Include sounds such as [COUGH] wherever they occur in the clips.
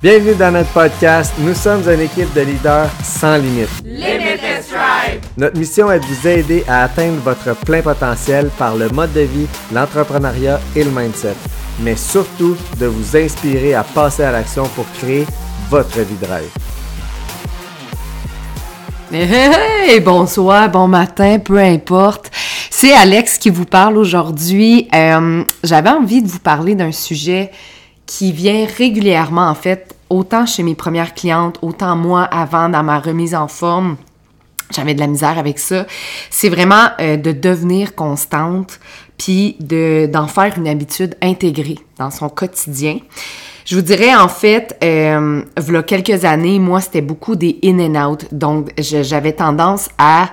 Bienvenue dans notre podcast. Nous sommes une équipe de leaders sans limite. Limitless Drive. Notre mission est de vous aider à atteindre votre plein potentiel par le mode de vie, l'entrepreneuriat et le mindset. Mais surtout de vous inspirer à passer à l'action pour créer votre vie de rêve. Hey, hey, bonsoir, bon matin, peu importe. C'est Alex qui vous parle aujourd'hui. Euh, J'avais envie de vous parler d'un sujet qui vient régulièrement, en fait, autant chez mes premières clientes, autant moi avant dans ma remise en forme. J'avais de la misère avec ça. C'est vraiment euh, de devenir constante, puis de d'en faire une habitude intégrée dans son quotidien. Je vous dirais, en fait, euh, il quelques années, moi, c'était beaucoup des in and out. Donc, j'avais tendance à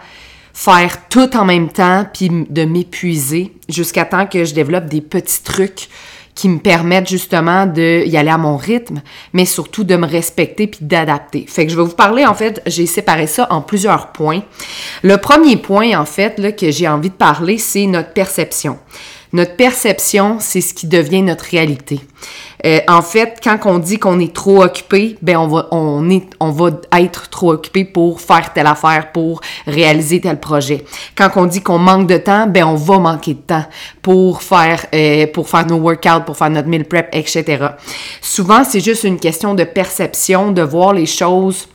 faire tout en même temps, puis de m'épuiser jusqu'à temps que je développe des petits trucs qui me permettent justement de y aller à mon rythme, mais surtout de me respecter puis d'adapter. Fait que je vais vous parler, en fait, j'ai séparé ça en plusieurs points. Le premier point, en fait, là, que j'ai envie de parler, c'est notre perception. Notre perception, c'est ce qui devient notre réalité. Euh, en fait, quand on dit qu'on est trop occupé, ben on va, on va être trop occupé pour faire telle affaire, pour réaliser tel projet. Quand on dit qu'on manque de temps, ben on va manquer de temps pour faire, euh, pour faire nos workouts, pour faire notre meal prep, etc. Souvent, c'est juste une question de perception, de voir les choses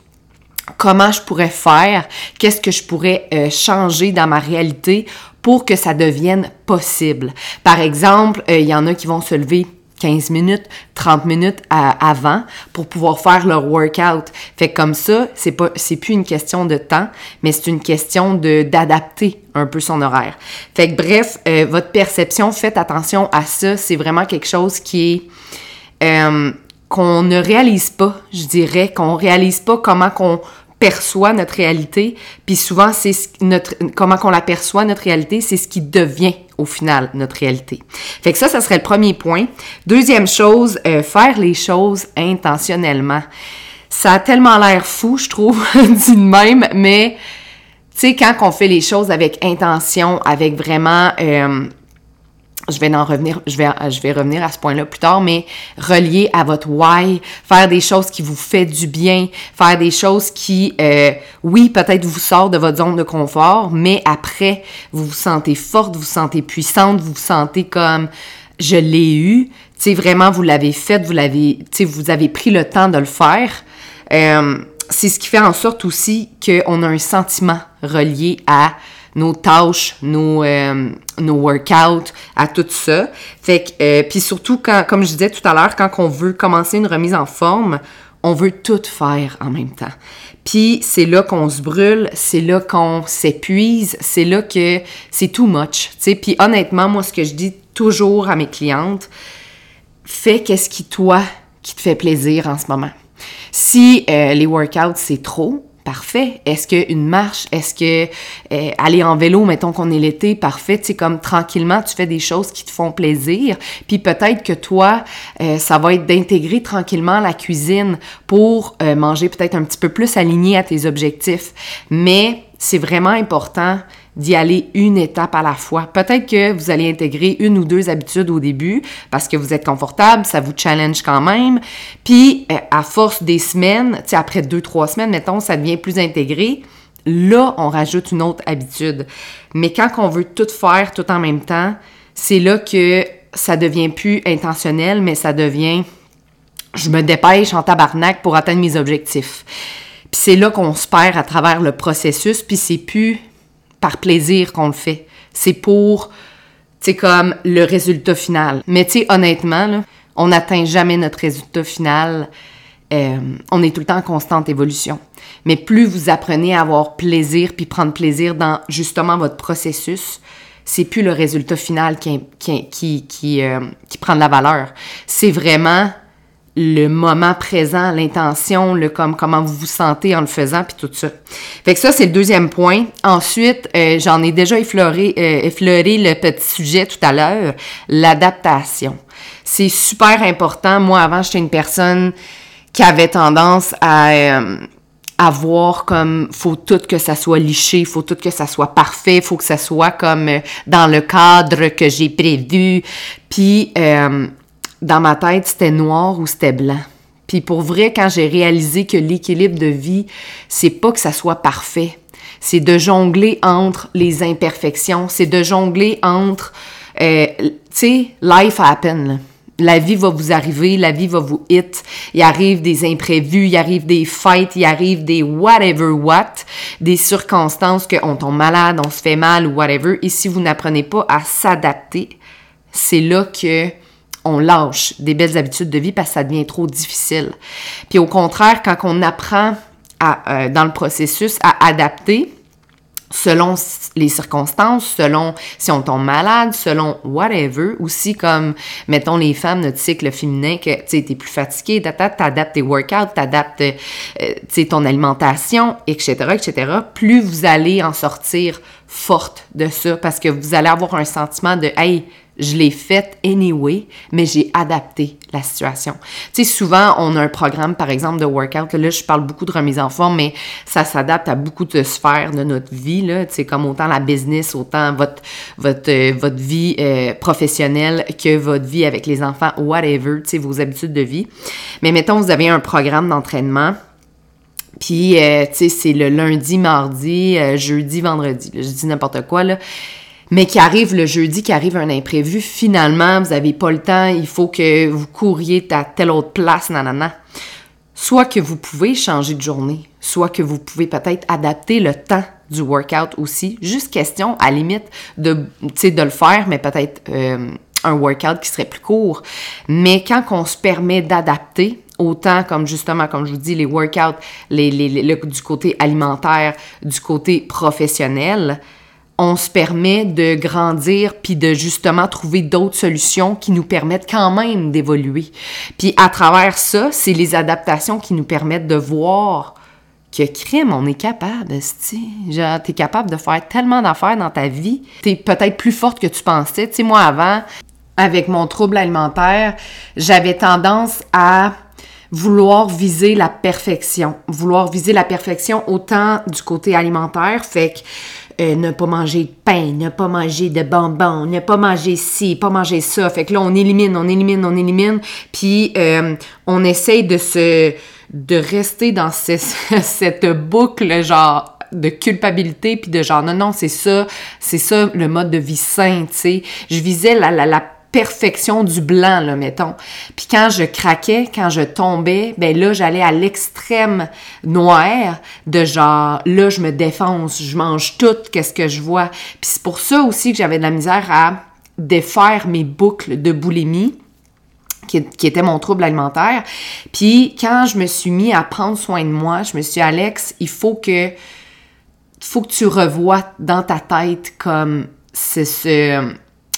comment je pourrais faire, qu'est-ce que je pourrais euh, changer dans ma réalité pour que ça devienne possible. Par exemple, il y en a qui vont se lever 15 minutes, 30 minutes avant pour pouvoir faire leur workout. Fait que comme ça, c'est pas plus une question de temps, mais c'est une question d'adapter un peu son horaire. Fait que bref, euh, votre perception, faites attention à ça, c'est vraiment quelque chose qui euh, qu'on ne réalise pas, je dirais, qu'on réalise pas comment qu'on perçoit notre réalité, puis souvent c'est notre comment qu'on la perçoit notre réalité, c'est ce qui devient au final notre réalité. Fait que ça, ça serait le premier point. Deuxième chose, euh, faire les choses intentionnellement. Ça a tellement l'air fou, je trouve, [LAUGHS] dit même, mais tu sais, quand on fait les choses avec intention, avec vraiment euh, je vais en revenir, je vais, je vais revenir à ce point-là plus tard, mais relier à votre why, faire des choses qui vous fait du bien, faire des choses qui, euh, oui, peut-être vous sortent de votre zone de confort, mais après, vous vous sentez forte, vous vous sentez puissante, vous vous sentez comme je l'ai eu, tu vraiment, vous l'avez fait, vous l'avez, tu vous avez pris le temps de le faire. Euh, c'est ce qui fait en sorte aussi qu'on a un sentiment relié à nos tâches, nos, euh, nos workouts, à tout ça. Fait que, euh, puis surtout, quand, comme je disais tout à l'heure, quand on veut commencer une remise en forme, on veut tout faire en même temps. Puis c'est là qu'on se brûle, c'est là qu'on s'épuise, c'est là que c'est too much. Tu sais, puis honnêtement, moi, ce que je dis toujours à mes clientes, fais qu'est-ce qui, toi, qui te fait plaisir en ce moment. Si euh, les workouts, c'est trop, parfait. Est-ce qu'une marche, est-ce que euh, aller en vélo, mettons qu'on est l'été, parfait. Tu sais, comme tranquillement, tu fais des choses qui te font plaisir. Puis peut-être que toi, euh, ça va être d'intégrer tranquillement la cuisine pour euh, manger peut-être un petit peu plus aligné à tes objectifs. Mais c'est vraiment important d'y aller une étape à la fois. Peut-être que vous allez intégrer une ou deux habitudes au début parce que vous êtes confortable, ça vous challenge quand même. Puis, euh, à force des semaines, tu sais, après deux, trois semaines, mettons, ça devient plus intégré. Là, on rajoute une autre habitude. Mais quand on veut tout faire tout en même temps, c'est là que ça devient plus intentionnel, mais ça devient je me dépêche en tabarnak pour atteindre mes objectifs. Puis c'est là qu'on se perd à travers le processus, puis c'est plus par plaisir qu'on le fait. C'est pour, tu comme le résultat final. Mais tu sais, honnêtement, on n'atteint jamais notre résultat final. Euh, on est tout le temps en constante évolution. Mais plus vous apprenez à avoir plaisir puis prendre plaisir dans justement votre processus, c'est plus le résultat final qui, qui, euh, qui prend de la valeur. C'est vraiment le moment présent, l'intention, le comme comment vous vous sentez en le faisant, puis tout ça. Fait que ça, c'est le deuxième point. Ensuite, euh, j'en ai déjà effleuré, euh, effleuré le petit sujet tout à l'heure, l'adaptation. C'est super important. Moi, avant, j'étais une personne qui avait tendance à... Euh, voir comme faut tout que ça soit liché, faut tout que ça soit parfait, faut que ça soit comme euh, dans le cadre que j'ai prévu. Puis dans ma tête, c'était noir ou c'était blanc. Puis pour vrai, quand j'ai réalisé que l'équilibre de vie, c'est pas que ça soit parfait. C'est de jongler entre les imperfections. C'est de jongler entre, euh, tu sais, life happen. La vie va vous arriver, la vie va vous hit. Il arrive des imprévus, il arrive des fights, il arrive des whatever what, des circonstances qu'on tombe malade, on se fait mal ou whatever. Et si vous n'apprenez pas à s'adapter, c'est là que on lâche des belles habitudes de vie parce que ça devient trop difficile. Puis au contraire, quand on apprend euh, dans le processus à adapter, selon les circonstances, selon si on tombe malade, selon whatever, aussi comme, mettons, les femmes, notre cycle féminin, que, tu sais, t'es plus fatigué, t'adaptes tes workouts, t'adaptes, euh, ton alimentation, etc., etc., plus vous allez en sortir forte de ça, parce que vous allez avoir un sentiment de, hey, je l'ai faite anyway, mais j'ai adapté la situation. Tu sais, souvent, on a un programme, par exemple, de workout. Là, je parle beaucoup de remise en forme, mais ça s'adapte à beaucoup de sphères de notre vie. Là. Tu sais, comme autant la business, autant votre, votre, euh, votre vie euh, professionnelle que votre vie avec les enfants, whatever, tu sais, vos habitudes de vie. Mais mettons, vous avez un programme d'entraînement. Puis, euh, tu sais, c'est le lundi, mardi, jeudi, vendredi. je dis n'importe quoi, là mais qui arrive le jeudi, qui arrive un imprévu, finalement, vous n'avez pas le temps, il faut que vous couriez à telle autre place, nanana. Soit que vous pouvez changer de journée, soit que vous pouvez peut-être adapter le temps du workout aussi. Juste question, à limite, de, de le faire, mais peut-être euh, un workout qui serait plus court. Mais quand on se permet d'adapter, autant comme justement, comme je vous dis, les workouts, les, les, du côté alimentaire, du côté professionnel, on se permet de grandir puis de justement trouver d'autres solutions qui nous permettent quand même d'évoluer. Puis à travers ça, c'est les adaptations qui nous permettent de voir que crime, on est capable, genre t'es capable de faire tellement d'affaires dans ta vie, t'es peut-être plus forte que tu pensais. Tu sais, moi avant, avec mon trouble alimentaire, j'avais tendance à vouloir viser la perfection, vouloir viser la perfection autant du côté alimentaire, fait que euh, ne pas manger de pain, ne pas manger de bonbons, ne pas manger ci, pas manger ça. Fait que là, on élimine, on élimine, on élimine, puis euh, on essaye de se de rester dans [LAUGHS] cette boucle genre de culpabilité puis de genre non non c'est ça c'est ça le mode de vie sain tu sais je visais la, la, la perfection du blanc, là, mettons. Puis quand je craquais, quand je tombais, ben là, j'allais à l'extrême noir de genre, là, je me défonce, je mange tout, qu'est-ce que je vois. Puis c'est pour ça aussi que j'avais de la misère à défaire mes boucles de boulimie. Qui, était mon trouble alimentaire. Puis quand je me suis mis à prendre soin de moi, je me suis dit, Alex, il faut que, faut que tu revoies dans ta tête comme c'est ce,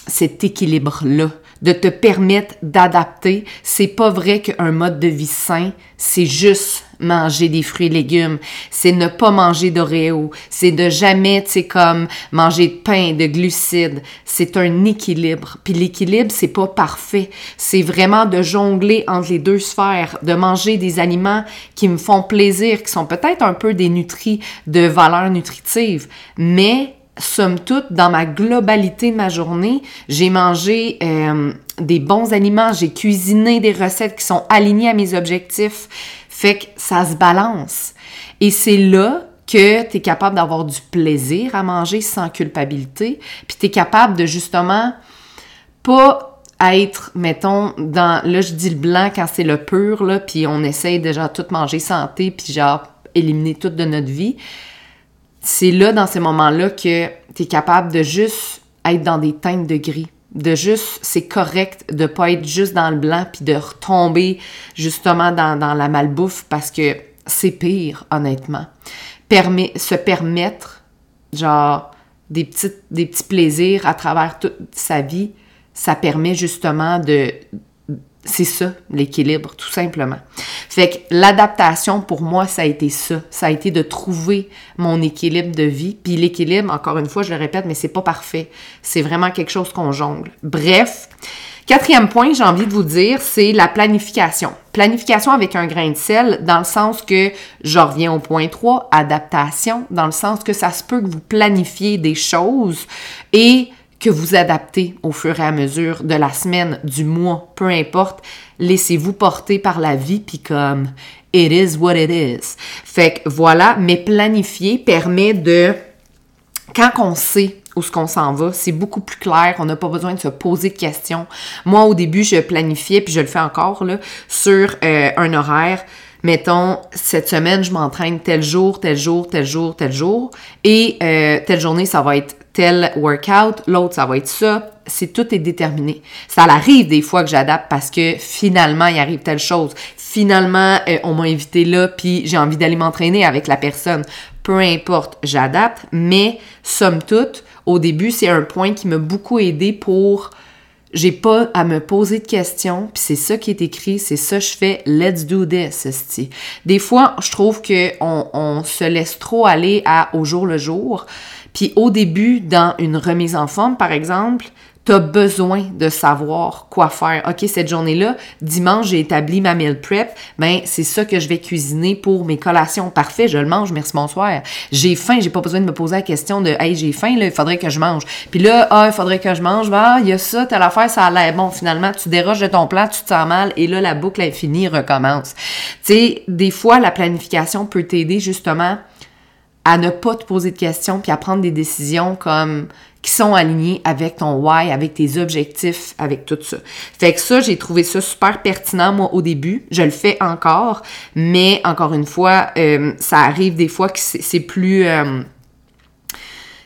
cet équilibre-là, de te permettre d'adapter. C'est pas vrai qu'un mode de vie sain, c'est juste manger des fruits et légumes, c'est ne pas manger d'Oreo, c'est de jamais, tu sais, comme manger de pain, de glucides. C'est un équilibre. Puis l'équilibre, c'est pas parfait. C'est vraiment de jongler entre les deux sphères, de manger des aliments qui me font plaisir, qui sont peut-être un peu dénutris de valeur nutritive, mais somme toute, dans ma globalité de ma journée, j'ai mangé euh, des bons aliments, j'ai cuisiné des recettes qui sont alignées à mes objectifs. Fait que ça se balance. Et c'est là que tu es capable d'avoir du plaisir à manger sans culpabilité, puis tu es capable de justement pas être, mettons, dans, là je dis le blanc quand c'est le pur, là, puis on essaye déjà tout manger santé, puis genre éliminer tout de notre vie c'est là, dans ces moments-là, que tu es capable de juste être dans des teintes de gris. De juste, c'est correct de pas être juste dans le blanc puis de retomber justement dans, dans la malbouffe parce que c'est pire, honnêtement. Permet, se permettre, genre, des, petites, des petits plaisirs à travers toute sa vie, ça permet justement de, c'est ça, l'équilibre, tout simplement. Fait que l'adaptation, pour moi, ça a été ça. Ça a été de trouver mon équilibre de vie. Puis l'équilibre, encore une fois, je le répète, mais c'est pas parfait. C'est vraiment quelque chose qu'on jongle. Bref. Quatrième point, j'ai envie de vous dire, c'est la planification. Planification avec un grain de sel, dans le sens que, je reviens au point 3, adaptation, dans le sens que ça se peut que vous planifiez des choses et que vous adaptez au fur et à mesure de la semaine, du mois, peu importe. Laissez-vous porter par la vie, puis comme it is what it is. Fait que voilà, mais planifier permet de, quand on sait où ce qu'on s'en va, c'est beaucoup plus clair, on n'a pas besoin de se poser de questions. Moi, au début, je planifiais, puis je le fais encore, là, sur euh, un horaire mettons, cette semaine, je m'entraîne tel jour, tel jour, tel jour, tel jour, et euh, telle journée, ça va être tel workout, l'autre, ça va être ça. C'est tout est déterminé. Ça arrive des fois que j'adapte parce que finalement, il arrive telle chose. Finalement, euh, on m'a invité là, puis j'ai envie d'aller m'entraîner avec la personne. Peu importe, j'adapte, mais somme toute, au début, c'est un point qui m'a beaucoup aidé pour j'ai pas à me poser de questions, puis c'est ça qui est écrit, c'est ça que je fais, let's do this, Des fois, je trouve que on, on, se laisse trop aller à au jour le jour, puis au début, dans une remise en forme, par exemple, tu as besoin de savoir quoi faire. OK, cette journée-là, dimanche, j'ai établi ma meal prep. Ben, c'est ça que je vais cuisiner pour mes collations. Parfait, je le mange, merci, bonsoir. J'ai faim, j'ai pas besoin de me poser la question de Hey, j'ai faim, là, il faudrait que je mange. Puis là, ah, il faudrait que je mange. Ah, il y a ça, telle affaire, ça a l'air bon. Finalement, tu déroges de ton plan, tu te sens mal, et là, la boucle infinie recommence. Tu sais, des fois, la planification peut t'aider justement à ne pas te poser de questions puis à prendre des décisions comme qui sont alignés avec ton why, avec tes objectifs, avec tout ça. Fait que ça, j'ai trouvé ça super pertinent, moi, au début. Je le fais encore, mais encore une fois, euh, ça arrive des fois que c'est plus... Euh,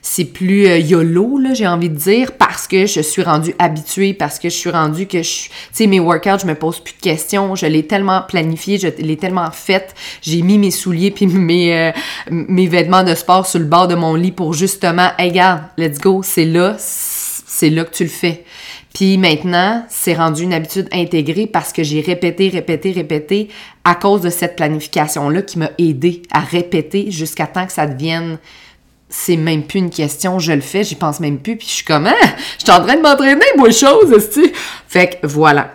c'est plus euh, YOLO, là, j'ai envie de dire, parce que je suis rendue habituée, parce que je suis rendue que je... Tu sais, mes workouts, je me pose plus de questions, je l'ai tellement planifié, je l'ai tellement fait, j'ai mis mes souliers puis [LAUGHS] mes, euh, mes vêtements de sport sur le bord de mon lit pour justement, hey, regarde, let's go, c'est là, c'est là que tu le fais. Puis maintenant, c'est rendu une habitude intégrée parce que j'ai répété, répété, répété à cause de cette planification-là qui m'a aidé à répéter jusqu'à temps que ça devienne c'est même plus une question, je le fais, j'y pense même plus, puis je suis comme, ah, je suis en train de m'entraîner, moi, chose, tu Fait que voilà.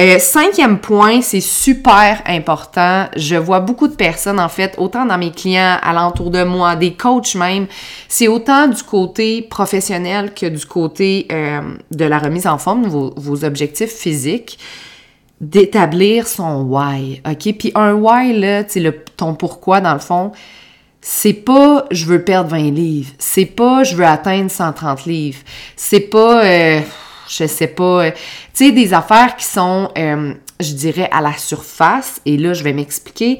Euh, cinquième point, c'est super important. Je vois beaucoup de personnes, en fait, autant dans mes clients, alentour de moi, des coachs même, c'est autant du côté professionnel que du côté euh, de la remise en forme, vos, vos objectifs physiques d'établir son why, OK? Puis un why, là, le, ton pourquoi, dans le fond, c'est pas je veux perdre 20 livres, c'est pas je veux atteindre 130 livres, c'est pas euh, je sais pas, euh, tu sais des affaires qui sont euh, je dirais à la surface et là je vais m'expliquer.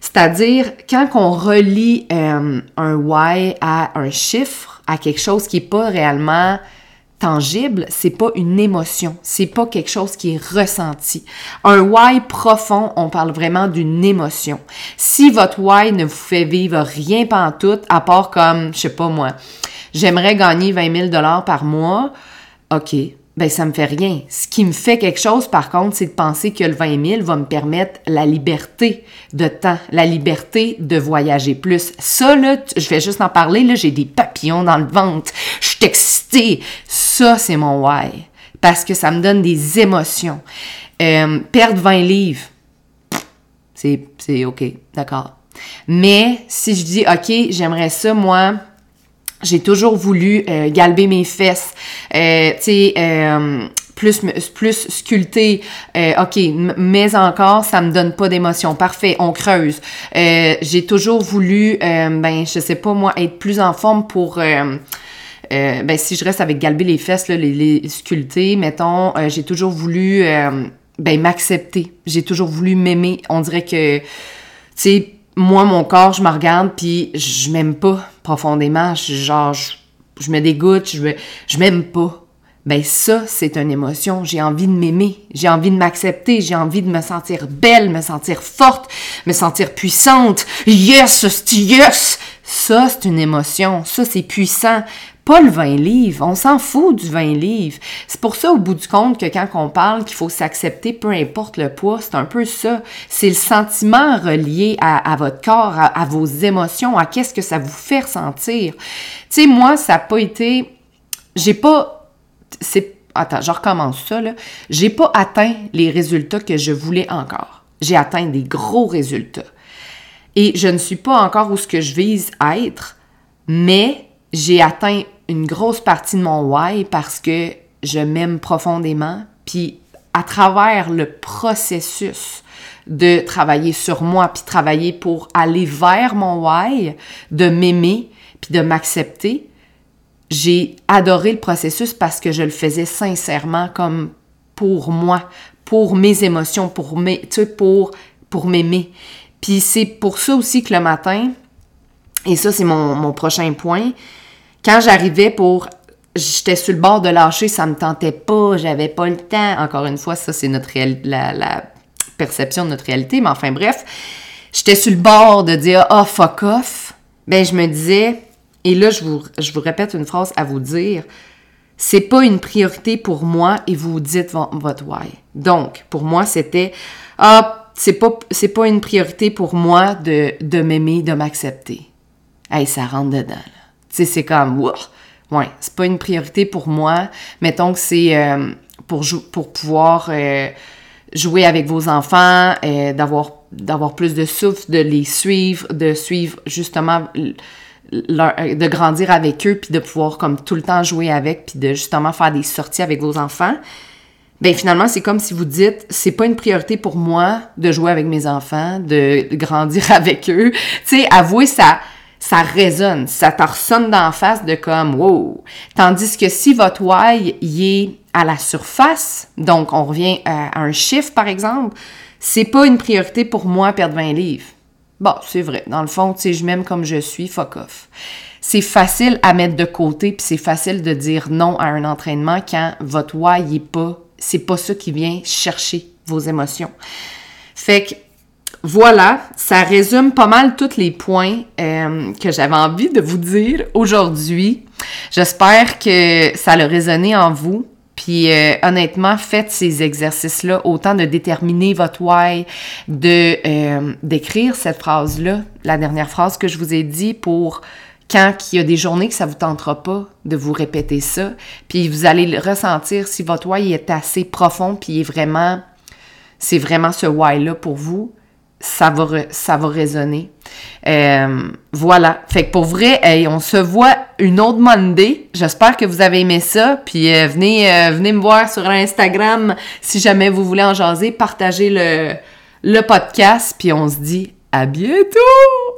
C'est-à-dire quand on relie un why à un chiffre, à quelque chose qui est pas réellement tangible, c'est pas une émotion, c'est pas quelque chose qui est ressenti. Un why profond, on parle vraiment d'une émotion. Si votre why ne vous fait vivre rien tout, à part comme, je sais pas moi, j'aimerais gagner 20 000 dollars par mois, ok, ben ça me fait rien. Ce qui me fait quelque chose, par contre, c'est de penser que le 20 000 va me permettre la liberté de temps, la liberté de voyager plus. Ça, là, je vais juste en parler, là, j'ai des papillons dans le ventre, je suis excitée. Ça, c'est mon why. Parce que ça me donne des émotions. Euh, perdre 20 livres, c'est, c'est OK, d'accord. Mais si je dis, OK, j'aimerais ça, moi, j'ai toujours voulu euh, galber mes fesses, euh, tu sais, euh, plus plus sculpter. Euh, ok, mais encore, ça me donne pas d'émotion. Parfait, on creuse. Euh, j'ai toujours voulu, ben, je sais pas moi, être plus en forme pour. ben, si je reste avec galber les fesses, là, les, les sculpter, mettons, j'ai toujours voulu ben, m'accepter. J'ai toujours voulu m'aimer. On dirait que, tu sais, moi, mon corps, je me regarde, puis je m'aime pas profondément. Je, genre, je, me dégoûte, je, je m'aime pas. Ben ça, c'est une émotion. J'ai envie de m'aimer, j'ai envie de m'accepter, j'ai envie de me sentir belle, me sentir forte, me sentir puissante. Yes, yes! Ça, c'est une émotion. Ça, c'est puissant pas le 20 livres. On s'en fout du 20 livres. C'est pour ça, au bout du compte, que quand on parle qu'il faut s'accepter, peu importe le poids, c'est un peu ça. C'est le sentiment relié à, votre corps, à, vos émotions, à qu'est-ce que ça vous fait ressentir. Tu sais, moi, ça n'a pas été... J'ai pas... Attends, je recommence ça, là. J'ai pas atteint les résultats que je voulais encore. J'ai atteint des gros résultats. Et je ne suis pas encore où ce que je vise à être, mais j'ai atteint une grosse partie de mon why parce que je m'aime profondément, puis à travers le processus de travailler sur moi, puis travailler pour aller vers mon why, de m'aimer, puis de m'accepter, j'ai adoré le processus parce que je le faisais sincèrement comme pour moi, pour mes émotions, pour mes, tu sais, pour, pour m'aimer. Puis c'est pour ça aussi que le matin, et ça c'est mon, mon prochain point, quand j'arrivais pour j'étais sur le bord de lâcher, ça me tentait pas, j'avais pas le temps. Encore une fois, ça c'est notre la, la perception de notre réalité, mais enfin bref, j'étais sur le bord de dire oh fuck off. Ben je me disais et là je vous je vous répète une phrase à vous dire, c'est pas une priorité pour moi et vous dites votre why. Donc pour moi c'était ah c'est pas c'est pas une priorité pour moi de de m'aimer, de m'accepter. Hey, ça rentre dedans. Tu sais c'est comme wow Ouais, c'est pas une priorité pour moi. Mettons que c'est euh, pour, pour pouvoir euh, jouer avec vos enfants, euh, d'avoir d'avoir plus de souffle, de les suivre, de suivre justement de grandir avec eux, puis de pouvoir comme tout le temps jouer avec, puis de justement faire des sorties avec vos enfants. Ben finalement, c'est comme si vous dites, c'est pas une priorité pour moi de jouer avec mes enfants, de grandir [LAUGHS] avec eux. Tu sais, avouez ça ça résonne, ça te ressonne d'en face de comme wow. Tandis que si votre why y est à la surface, donc on revient à, un chiffre par exemple, c'est pas une priorité pour moi perdre 20 livres. Bon, c'est vrai. Dans le fond, tu sais, je m'aime comme je suis, fuck off. C'est facile à mettre de côté, puis c'est facile de dire non à un entraînement quand votre why est pas, c'est pas ça qui vient chercher vos émotions. Fait que voilà, ça résume pas mal tous les points euh, que j'avais envie de vous dire aujourd'hui. J'espère que ça a résonné en vous. Puis euh, honnêtement, faites ces exercices-là, autant de déterminer votre why, de euh, d'écrire cette phrase-là, la dernière phrase que je vous ai dit pour quand il y a des journées que ça vous tentera pas de vous répéter ça, puis vous allez le ressentir si votre why est assez profond puis est vraiment c'est vraiment ce why là pour vous ça va, résonner. Euh, voilà. Fait que pour vrai, on se voit une autre Monday. J'espère que vous avez aimé ça. Puis euh, venez, euh, venez me voir sur Instagram si jamais vous voulez en jaser. Partagez le, le podcast. Puis on se dit à bientôt!